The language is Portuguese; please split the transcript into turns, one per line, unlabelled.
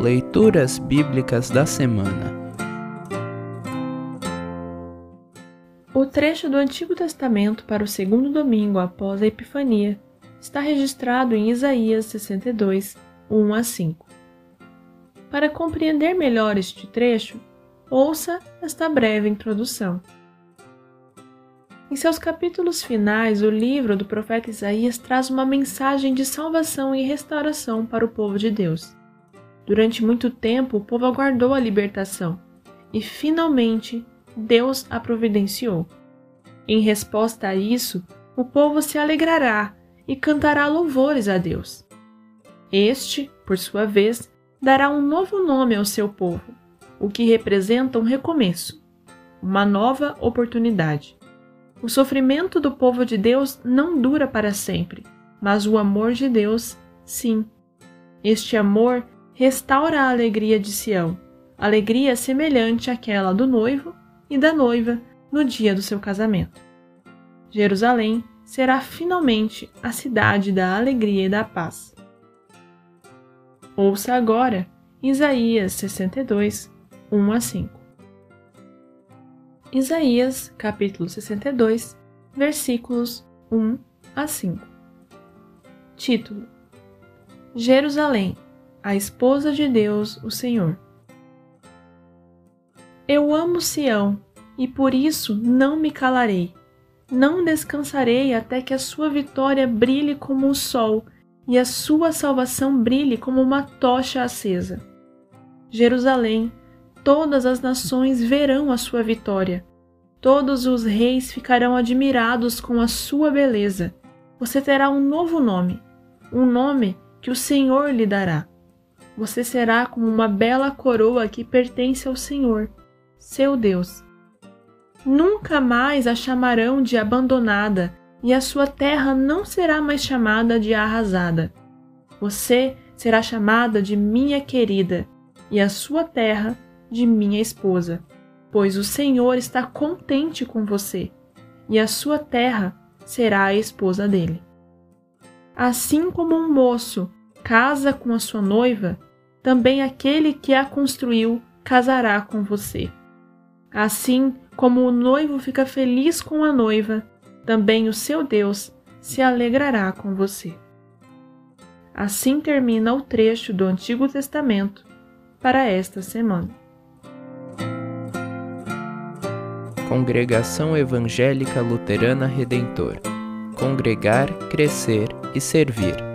Leituras Bíblicas da Semana
O trecho do Antigo Testamento para o segundo domingo após a Epifania está registrado em Isaías 62, 1 a 5. Para compreender melhor este trecho, ouça esta breve introdução. Em seus capítulos finais, o livro do profeta Isaías traz uma mensagem de salvação e restauração para o povo de Deus. Durante muito tempo, o povo aguardou a libertação e, finalmente, Deus a providenciou. Em resposta a isso, o povo se alegrará e cantará louvores a Deus. Este, por sua vez, dará um novo nome ao seu povo, o que representa um recomeço, uma nova oportunidade. O sofrimento do povo de Deus não dura para sempre, mas o amor de Deus, sim. Este amor restaura a alegria de Sião, alegria semelhante àquela do noivo e da noiva no dia do seu casamento. Jerusalém será finalmente a cidade da alegria e da paz. Ouça agora Isaías 62, 1 a 5. Isaías, capítulo 62, versículos 1 a 5. Título: Jerusalém a esposa de Deus, o Senhor. Eu amo Sião, e por isso não me calarei. Não descansarei até que a sua vitória brilhe como o sol e a sua salvação brilhe como uma tocha acesa. Jerusalém, todas as nações verão a sua vitória. Todos os reis ficarão admirados com a sua beleza. Você terá um novo nome, um nome que o Senhor lhe dará. Você será como uma bela coroa que pertence ao Senhor, seu Deus. Nunca mais a chamarão de abandonada, e a sua terra não será mais chamada de arrasada. Você será chamada de minha querida, e a sua terra de minha esposa, pois o Senhor está contente com você, e a sua terra será a esposa dele. Assim como um moço casa com a sua noiva, também aquele que a construiu casará com você. Assim como o noivo fica feliz com a noiva, também o seu Deus se alegrará com você. Assim termina o trecho do Antigo Testamento para esta semana.
Congregação Evangélica Luterana Redentor Congregar, Crescer e Servir.